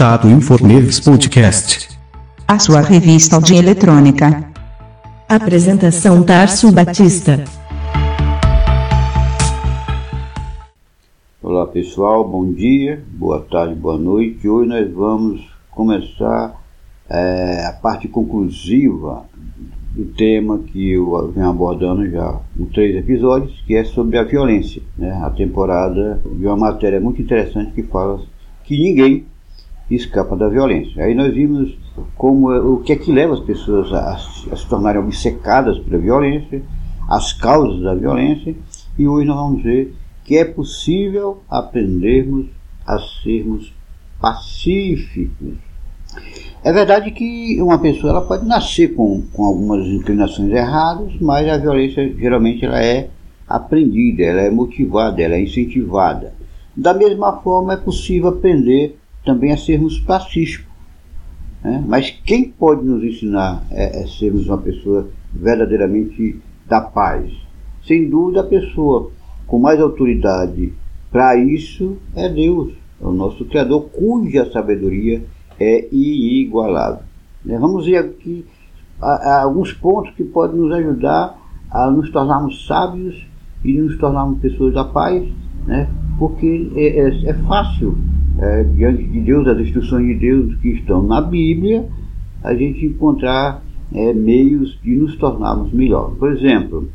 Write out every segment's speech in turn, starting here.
Contato Inforneves Podcast. A sua revista de eletrônica. Apresentação Tarso Batista. Olá pessoal, bom dia, boa tarde, boa noite. Hoje nós vamos começar é, a parte conclusiva do tema que eu venho abordando já em três episódios, que é sobre a violência. Né? A temporada de uma matéria muito interessante que fala que ninguém escapa da violência. Aí nós vimos como o que é que leva as pessoas a, a se tornarem obcecadas pela violência, as causas da violência, e hoje nós vamos ver que é possível aprendermos a sermos pacíficos. É verdade que uma pessoa ela pode nascer com, com algumas inclinações erradas, mas a violência geralmente ela é aprendida, ela é motivada, ela é incentivada. Da mesma forma é possível aprender também a sermos pacíficos. Né? Mas quem pode nos ensinar a, a sermos uma pessoa verdadeiramente da paz? Sem dúvida a pessoa com mais autoridade para isso é Deus, é o nosso Criador, cuja sabedoria é inigualável. Né? Vamos ver aqui alguns pontos que podem nos ajudar a nos tornarmos sábios e nos tornarmos pessoas da paz, né? porque é, é, é fácil, é, diante de Deus, as instruções de Deus que estão na Bíblia, a gente encontrar é, meios de nos tornarmos melhor. Por exemplo,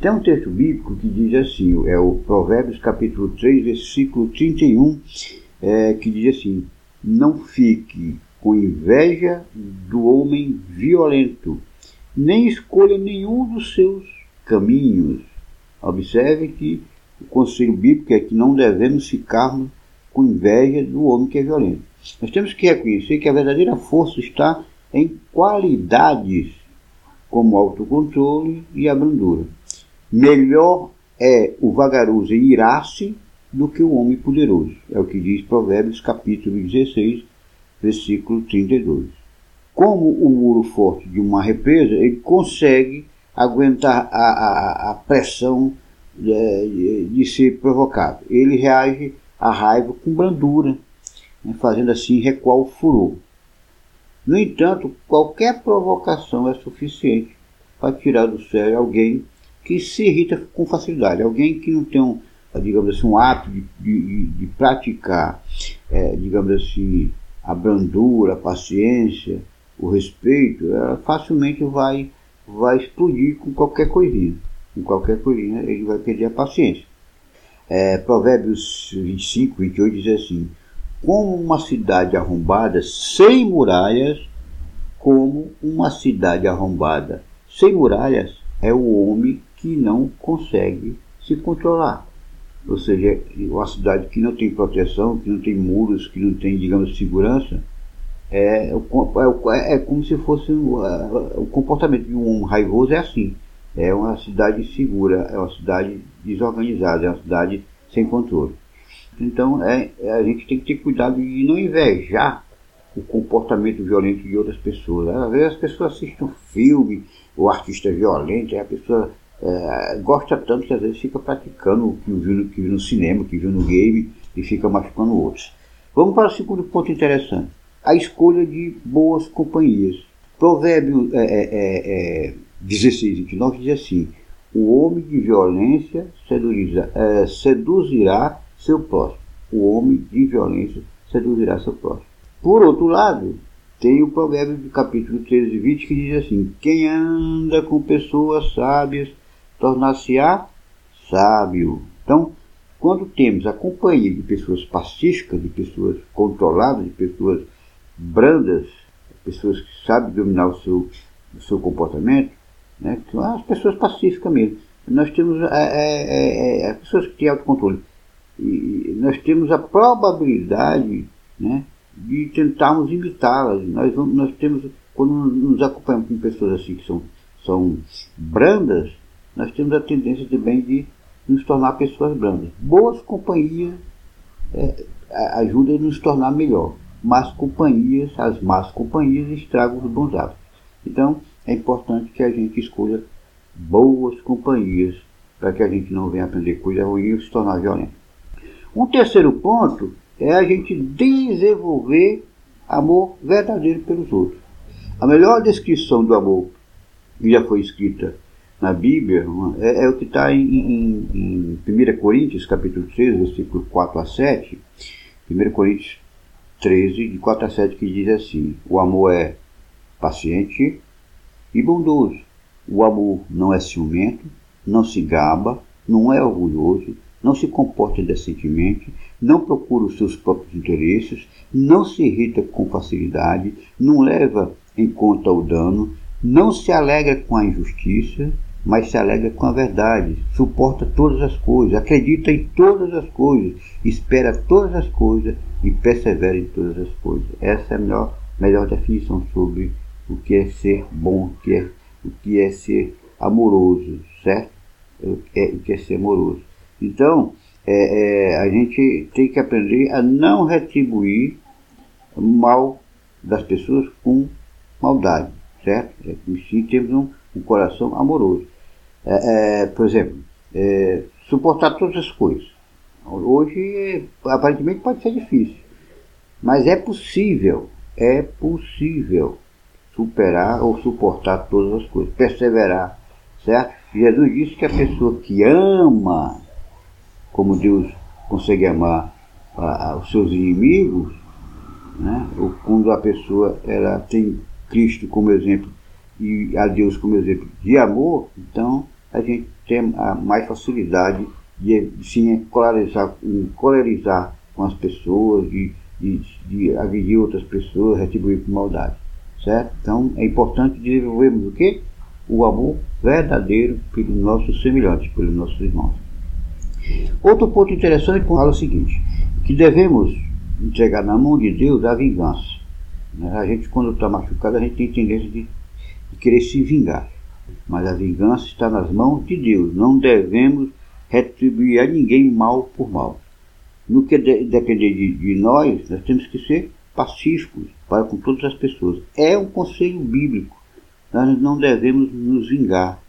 tem um texto bíblico que diz assim, é o Provérbios capítulo 3, versículo 31, é, que diz assim, não fique com inveja do homem violento, nem escolha nenhum dos seus caminhos. Observe que o conselho bíblico é que não devemos ficarmos com inveja do homem que é violento. Nós temos que reconhecer que a verdadeira força está em qualidades como autocontrole e a brandura. Melhor é o vagaroso irar-se do que o homem poderoso. É o que diz Provérbios capítulo 16, versículo 32. Como o muro forte de uma represa, ele consegue aguentar a, a, a pressão de, é, de, de, ser provocado. Ele reage à raiva com brandura, né, fazendo assim recuar o furor. No entanto, qualquer provocação é suficiente para tirar do sério alguém que se irrita com facilidade, alguém que não tem um, digamos assim, um ato de, de, de praticar, é, digamos assim, a brandura, a paciência, o respeito, ela facilmente vai, vai explodir com qualquer coisinha. Com qualquer coisinha ele vai perder a paciência. É, Provérbios 25, 28 diz assim: Como uma cidade arrombada sem muralhas, como uma cidade arrombada sem muralhas, é o homem que não consegue se controlar ou seja, uma cidade que não tem proteção, que não tem muros, que não tem, digamos, segurança, é, é, é como se fosse o, o comportamento de um raivoso é assim. É uma cidade segura, é uma cidade desorganizada, é uma cidade sem controle. Então é, é, a gente tem que ter cuidado de não invejar o comportamento violento de outras pessoas. Às vezes as pessoas assistem um filme, o artista é violento, a pessoa é, gosta tanto que às vezes fica praticando o que viu, que viu no cinema, que viu no game e fica machucando outros. Vamos para o segundo ponto interessante: a escolha de boas companhias. Provérbio é, é, é, 16, 29 diz assim: O homem de violência seduzirá, é, seduzirá seu próximo. O homem de violência seduzirá seu próximo. Por outro lado, tem o provérbio do capítulo 13, 20 que diz assim: Quem anda com pessoas sábias tornar-se-á sábio. Então, quando temos a companhia de pessoas pacíficas, de pessoas controladas, de pessoas brandas, pessoas que sabem dominar o seu, o seu comportamento, né, são as pessoas pacíficas mesmo. Nós temos é, é, é, é as pessoas que têm autocontrole. E nós temos a probabilidade né, de tentarmos imitá-las. Nós, nós temos, quando nos acompanhamos com pessoas assim que são, são brandas, nós temos a tendência também de nos tornar pessoas brandas. Boas companhias é, ajudam a nos tornar melhor. Más companhias, as más companhias estragam os bons hábitos. Então, é importante que a gente escolha boas companhias para que a gente não venha aprender coisa ruim e se tornar violento. Um terceiro ponto é a gente desenvolver amor verdadeiro pelos outros. A melhor descrição do amor que já foi escrita na Bíblia é, é o que está em, em, em 1 Coríntios, capítulo 13, versículo 4 a 7. 1 Coríntios 13, de 4 a 7, que diz assim: O amor é paciente e bondoso. O amor não é ciumento, não se gaba, não é orgulhoso, não se comporta indecentemente, não procura os seus próprios interesses, não se irrita com facilidade, não leva em conta o dano, não se alegra com a injustiça, mas se alegra com a verdade, suporta todas as coisas, acredita em todas as coisas, espera todas as coisas e persevera em todas as coisas. Essa é a melhor, melhor definição sobre o que é ser bom, o que é, o que é ser amoroso, certo? O que é, o que é ser amoroso. Então, é, é, a gente tem que aprender a não retribuir mal das pessoas com maldade, certo? É, sim, temos um, um coração amoroso. É, é, por exemplo, é, suportar todas as coisas. Hoje, aparentemente, pode ser difícil, mas é possível, é possível superar ou suportar todas as coisas, perseverar, certo? Jesus disse que a pessoa que ama, como Deus consegue amar a, a, os seus inimigos, né? ou quando a pessoa ela tem Cristo como exemplo e a Deus como exemplo de amor, então a gente tem a mais facilidade de, de se encolarizar, encolarizar com as pessoas, de, de, de agredir outras pessoas, retribuir com maldade. Certo? Então é importante desenvolvermos o quê? O amor verdadeiro pelos nossos semelhantes, pelos nossos irmãos. Outro ponto interessante fala o seguinte, que devemos entregar na mão de Deus a vingança. Né? A gente, quando está machucado, a gente tem tendência de, querer se vingar. Mas a vingança está nas mãos de Deus. Não devemos retribuir a ninguém mal por mal. No que de, depender de, de nós, nós temos que ser pacíficos para com todas as pessoas. É um conselho bíblico. Nós não devemos nos vingar.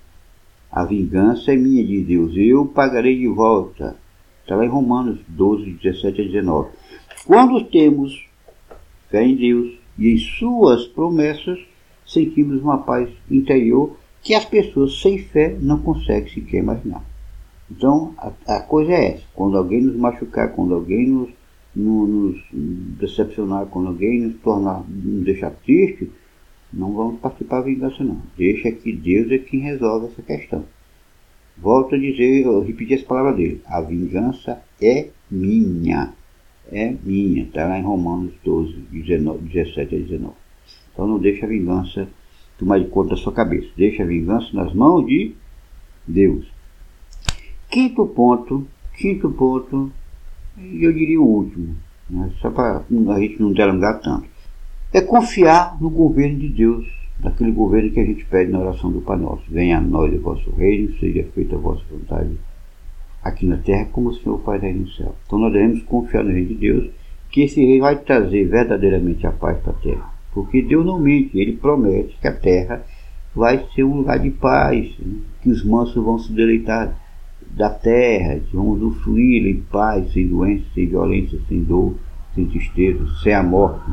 A vingança é minha, de Deus. Eu pagarei de volta. Está lá em Romanos 12, 17 a 19. Quando temos fé em Deus e em suas promessas, sentimos uma paz interior que as pessoas sem fé não conseguem sequer imaginar. Então, a, a coisa é essa. Quando alguém nos machucar, quando alguém nos, no, nos decepcionar, quando alguém nos tornar, nos deixar triste, não vamos participar da vingança não. Deixa que Deus é quem resolve essa questão. Volto a dizer, eu repeti as palavras dele. A vingança é minha. É minha. Está lá em Romanos 12, 19, 17 a 19. Então não deixa a vingança tomar de conta da sua cabeça. Deixa a vingança nas mãos de Deus. Quinto ponto, quinto ponto, e eu diria o último, né, só para a gente não delongar tanto, é confiar no governo de Deus, naquele governo que a gente pede na oração do Pai Nosso. Venha a nós o vosso reino, seja feita a vossa vontade aqui na terra, como o Senhor faz aí no céu. Então nós devemos confiar no reino de Deus, que esse rei vai trazer verdadeiramente a paz para a terra. Porque Deus não mente, ele promete que a terra vai ser um lugar de paz, né, que os mansos vão se deleitar da terra, vão usufruir em paz, sem doença, sem violência, sem dor, sem tristeza, sem a morte.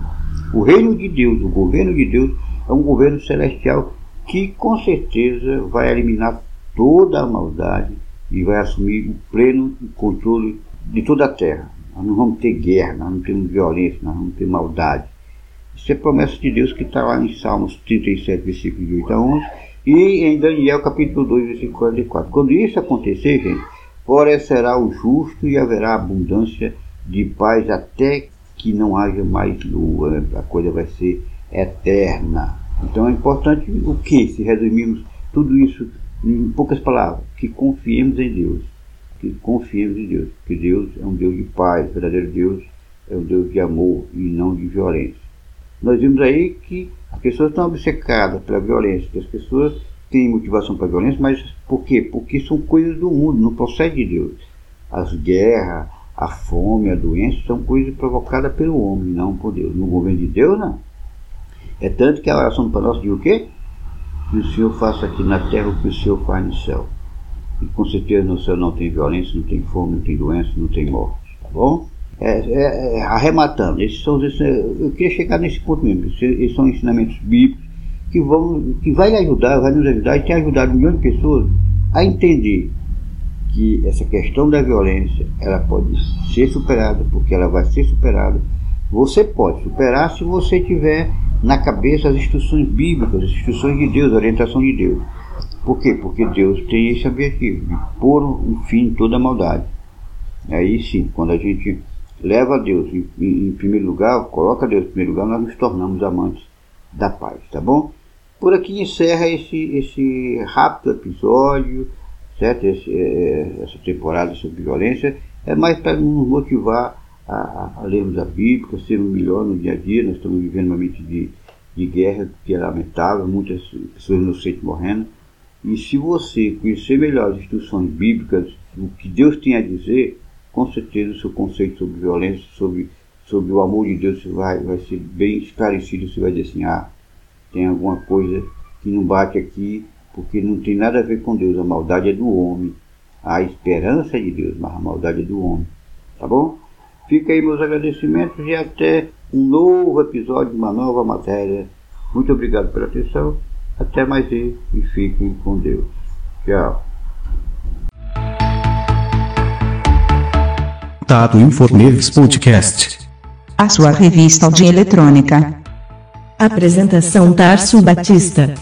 O reino de Deus, o governo de Deus, é um governo celestial que com certeza vai eliminar toda a maldade e vai assumir o pleno controle de toda a terra. Nós não vamos ter guerra, nós não temos violência, nós não temos maldade. Isso é promessa de Deus que está lá em Salmos 37, versículo de 8 a 11 e em Daniel capítulo 2, versículo 44. Quando isso acontecer, gente, florescerá o justo e haverá abundância de paz até que não haja mais lua. A coisa vai ser eterna. Então é importante o que, se resumirmos tudo isso em poucas palavras, que confiemos em Deus. Que confiemos em Deus. Que Deus é um Deus de paz, o verdadeiro Deus é um Deus de amor e não de violência. Nós vimos aí que as pessoas estão obcecadas pela violência, que as pessoas têm motivação para a violência, mas por quê? Porque são coisas do mundo, não procede de Deus. As guerras, a fome, a doença são coisas provocadas pelo homem, não por Deus. No governo de Deus, não. É tanto que a oração para nós diz o quê? Que o Senhor faça aqui na terra o que o Senhor faz no céu. E com certeza no céu não tem violência, não tem fome, não tem doença, não tem morte. Tá bom? É, é, é, arrematando, esses são, esses, eu queria chegar nesse ponto mesmo. Esses são ensinamentos bíblicos que vão, que vai ajudar, vai nos ajudar e tem ajudado milhões de pessoas a entender que essa questão da violência ela pode ser superada, porque ela vai ser superada. Você pode superar se você tiver na cabeça as instruções bíblicas, as instruções de Deus, a orientação de Deus. Por quê? Porque Deus tem esse objetivo de pôr um fim em toda a maldade. Aí sim, quando a gente leva a Deus. Em, em, primeiro lugar, coloca Deus em primeiro lugar, nós nos tornamos amantes da paz, tá bom? Por aqui encerra esse, esse rápido episódio, certo? Esse, é, essa temporada sobre violência, é mais para nos motivar a, a, a, lermos a Bíblia, a sermos melhor no dia a dia, nós estamos vivendo uma mente de, de guerra que é lamentável, muitas pessoas inocentes morrendo, e se você conhecer melhor as instruções bíblicas, o que Deus tem a dizer, com certeza o seu conceito sobre violência, sobre, sobre o amor de Deus vai, vai ser bem esclarecido. Você vai dizer assim: ah, tem alguma coisa que não bate aqui, porque não tem nada a ver com Deus. A maldade é do homem. A esperança é de Deus, mas a maldade é do homem. Tá bom? Fica aí meus agradecimentos e até um novo episódio, uma nova matéria. Muito obrigado pela atenção. Até mais ver e fiquem com Deus. Tchau. Tato Inforneves Podcast. A sua revista de eletrônica. Apresentação Tarso Batista.